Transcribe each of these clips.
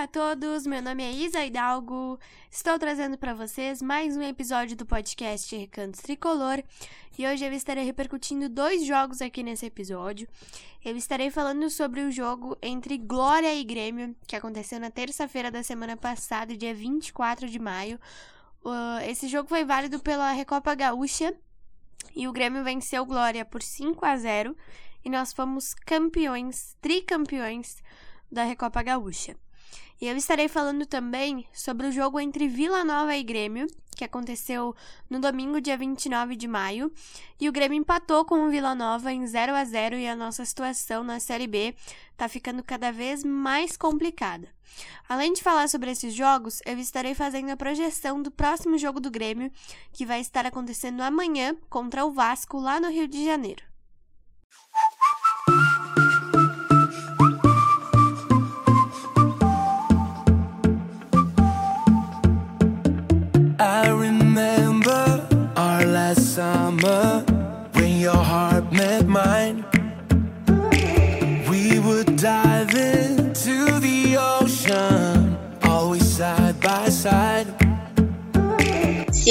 Olá a todos, meu nome é Isa Hidalgo. Estou trazendo para vocês mais um episódio do podcast Recantos Tricolor e hoje eu estarei repercutindo dois jogos aqui nesse episódio. Eu estarei falando sobre o jogo entre Glória e Grêmio, que aconteceu na terça-feira da semana passada, dia 24 de maio. Esse jogo foi válido pela Recopa Gaúcha e o Grêmio venceu Glória por 5 a 0 e nós fomos campeões, tricampeões da Recopa Gaúcha. E eu estarei falando também sobre o jogo entre Vila Nova e Grêmio, que aconteceu no domingo, dia 29 de maio, e o Grêmio empatou com o Vila Nova em 0 a 0 e a nossa situação na Série B tá ficando cada vez mais complicada. Além de falar sobre esses jogos, eu estarei fazendo a projeção do próximo jogo do Grêmio, que vai estar acontecendo amanhã contra o Vasco lá no Rio de Janeiro.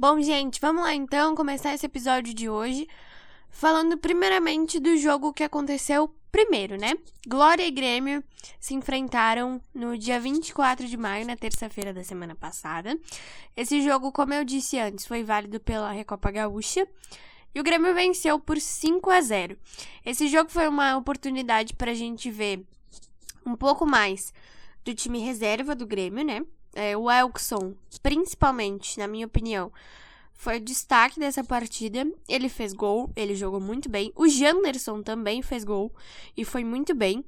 Bom, gente, vamos lá então começar esse episódio de hoje falando primeiramente do jogo que aconteceu primeiro, né? Glória e Grêmio se enfrentaram no dia 24 de maio, na terça-feira da semana passada. Esse jogo, como eu disse antes, foi válido pela Recopa Gaúcha. E o Grêmio venceu por 5 a 0. Esse jogo foi uma oportunidade para a gente ver um pouco mais do time reserva do Grêmio, né? É, o Elkson, principalmente, na minha opinião, foi o destaque dessa partida. Ele fez gol, ele jogou muito bem. O Janderson também fez gol e foi muito bem.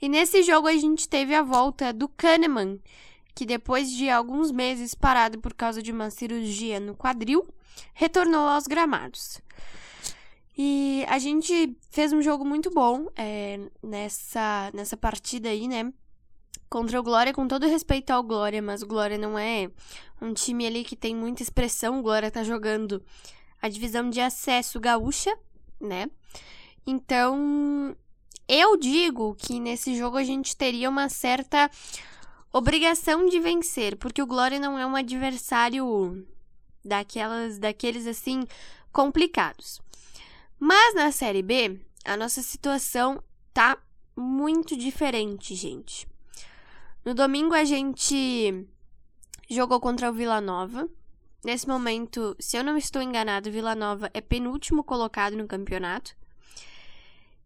E nesse jogo a gente teve a volta do Kahneman, que depois de alguns meses parado por causa de uma cirurgia no quadril, retornou aos gramados. E a gente fez um jogo muito bom é, nessa, nessa partida aí, né? Contra o Glória, com todo respeito ao Glória, mas o Glória não é um time ali que tem muita expressão. O Glória tá jogando a divisão de acesso gaúcha, né? Então, eu digo que nesse jogo a gente teria uma certa obrigação de vencer, porque o Glória não é um adversário daquelas daqueles assim complicados. Mas na Série B, a nossa situação tá muito diferente, gente. No domingo a gente jogou contra o Vila Nova. Nesse momento, se eu não estou enganado, Vila Nova é penúltimo colocado no campeonato.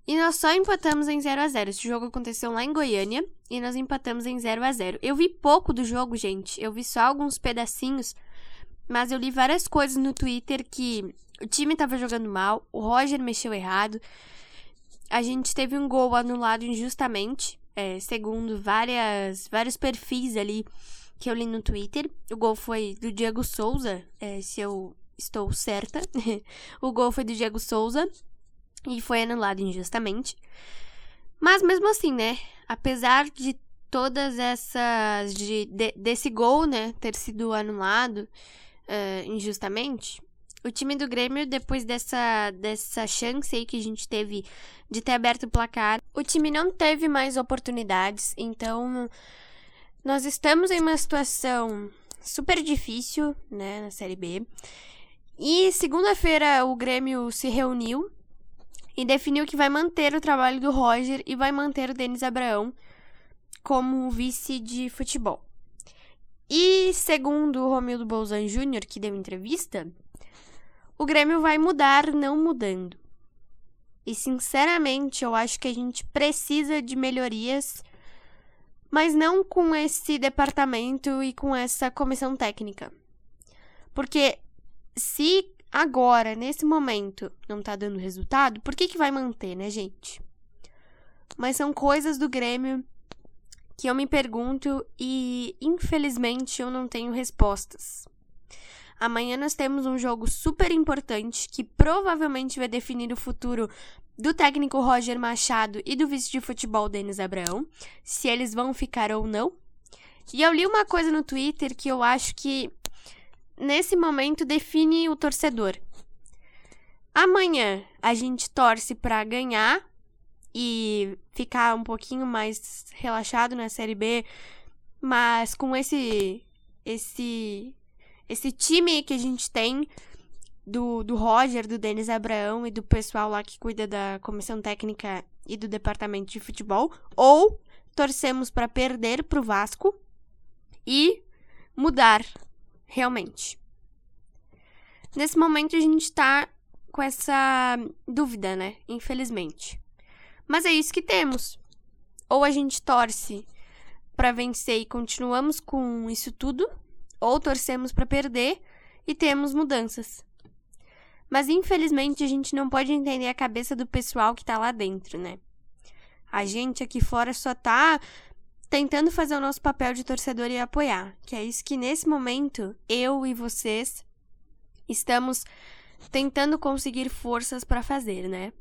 E nós só empatamos em 0 a 0 Esse jogo aconteceu lá em Goiânia e nós empatamos em 0 a 0 Eu vi pouco do jogo, gente. Eu vi só alguns pedacinhos. Mas eu li várias coisas no Twitter que o time estava jogando mal, o Roger mexeu errado. A gente teve um gol anulado injustamente é, segundo várias, vários perfis ali que eu li no Twitter. O gol foi do Diego Souza, é, se eu estou certa. o gol foi do Diego Souza e foi anulado injustamente. Mas mesmo assim, né? Apesar de todas essas. De, de, desse gol, né? Ter sido anulado uh, injustamente, o time do Grêmio, depois dessa, dessa chance aí que a gente teve de ter aberto o placar, o time não teve mais oportunidades, então nós estamos em uma situação super difícil, né, na Série B. E segunda-feira o Grêmio se reuniu e definiu que vai manter o trabalho do Roger e vai manter o Denis Abraão como vice de futebol. E segundo o Romildo Bolzan Júnior, que deu entrevista, o Grêmio vai mudar não mudando. E sinceramente, eu acho que a gente precisa de melhorias, mas não com esse departamento e com essa comissão técnica. Porque se agora, nesse momento, não tá dando resultado, por que que vai manter, né, gente? Mas são coisas do Grêmio que eu me pergunto e, infelizmente, eu não tenho respostas. Amanhã nós temos um jogo super importante que provavelmente vai definir o futuro do técnico Roger Machado e do vice de futebol Denis Abraão, se eles vão ficar ou não. E eu li uma coisa no Twitter que eu acho que nesse momento define o torcedor. Amanhã a gente torce para ganhar e ficar um pouquinho mais relaxado na Série B, mas com esse esse esse time que a gente tem do, do Roger, do Denis Abraão e do pessoal lá que cuida da comissão técnica e do departamento de futebol, ou torcemos para perder pro Vasco e mudar realmente. Nesse momento a gente tá com essa dúvida, né? Infelizmente. Mas é isso que temos. Ou a gente torce para vencer e continuamos com isso tudo, ou torcemos para perder e temos mudanças. Mas infelizmente a gente não pode entender a cabeça do pessoal que tá lá dentro, né? A gente aqui fora só tá tentando fazer o nosso papel de torcedor e apoiar, que é isso que nesse momento eu e vocês estamos tentando conseguir forças para fazer, né?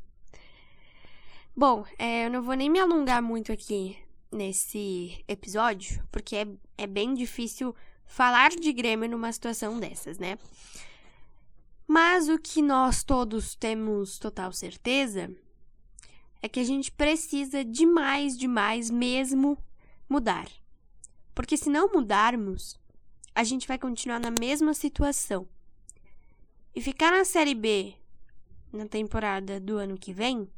Bom, é, eu não vou nem me alongar muito aqui nesse episódio, porque é, é bem difícil falar de Grêmio numa situação dessas, né? Mas o que nós todos temos total certeza é que a gente precisa demais, demais mesmo mudar. Porque se não mudarmos, a gente vai continuar na mesma situação. E ficar na Série B na temporada do ano que vem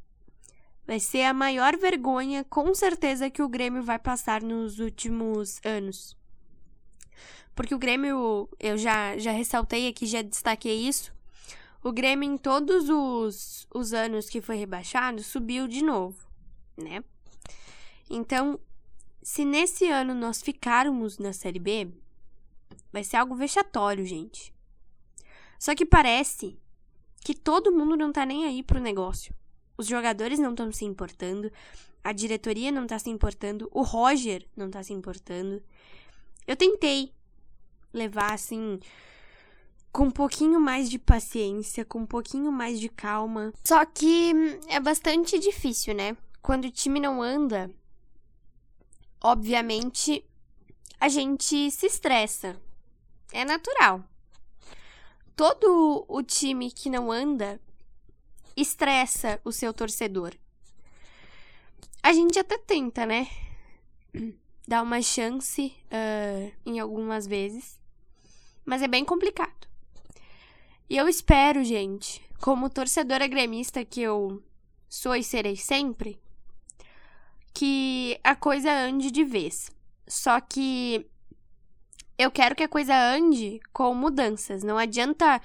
vai ser a maior vergonha, com certeza, que o Grêmio vai passar nos últimos anos. Porque o Grêmio, eu já, já ressaltei aqui, já destaquei isso. O Grêmio, em todos os, os anos que foi rebaixado, subiu de novo, né? Então, se nesse ano nós ficarmos na Série B, vai ser algo vexatório, gente. Só que parece que todo mundo não tá nem aí pro negócio. Os jogadores não estão se importando, a diretoria não tá se importando, o Roger não tá se importando. Eu tentei levar assim com um pouquinho mais de paciência, com um pouquinho mais de calma. Só que é bastante difícil, né? Quando o time não anda, obviamente a gente se estressa. É natural todo o time que não anda estressa o seu torcedor. A gente até tenta, né? Dar uma chance uh, em algumas vezes, mas é bem complicado. E eu espero, gente, como torcedora gremista que eu sou e serei sempre, que a coisa ande de vez. Só que eu quero que a coisa ande com mudanças. Não adianta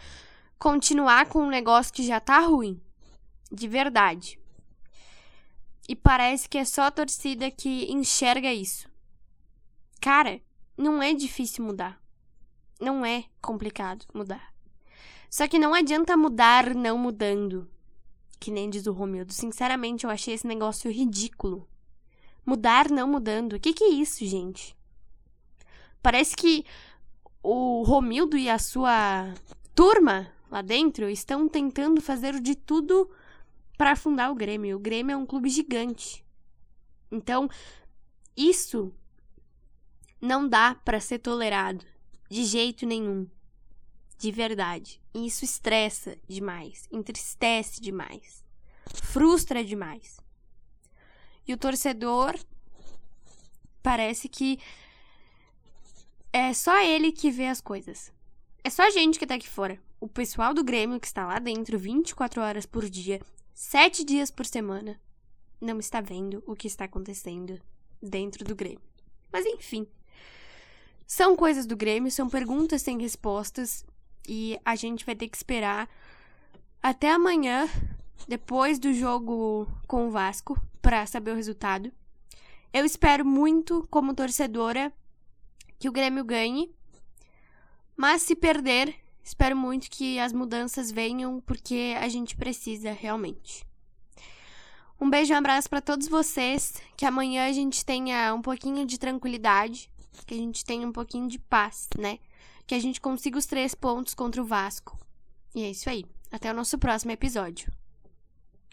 continuar com um negócio que já tá ruim. De verdade. E parece que é só a torcida que enxerga isso. Cara, não é difícil mudar. Não é complicado mudar. Só que não adianta mudar não mudando. Que nem diz o Romildo. Sinceramente, eu achei esse negócio ridículo. Mudar não mudando. O que, que é isso, gente? Parece que o Romildo e a sua turma lá dentro estão tentando fazer de tudo para afundar o Grêmio. O Grêmio é um clube gigante. Então, isso não dá para ser tolerado de jeito nenhum. De verdade. E isso estressa demais, entristece demais, frustra demais. E o torcedor parece que é só ele que vê as coisas. É só a gente que tá aqui fora. o pessoal do Grêmio que está lá dentro 24 horas por dia, 7 dias por semana, não está vendo o que está acontecendo dentro do Grêmio. Mas enfim, são coisas do Grêmio, são perguntas sem respostas e a gente vai ter que esperar até amanhã, depois do jogo com o Vasco, para saber o resultado. Eu espero muito, como torcedora, que o Grêmio ganhe. Mas se perder, espero muito que as mudanças venham, porque a gente precisa realmente. Um beijo e um abraço para todos vocês. Que amanhã a gente tenha um pouquinho de tranquilidade, que a gente tenha um pouquinho de paz, né? Que a gente consiga os três pontos contra o Vasco. E é isso aí. Até o nosso próximo episódio.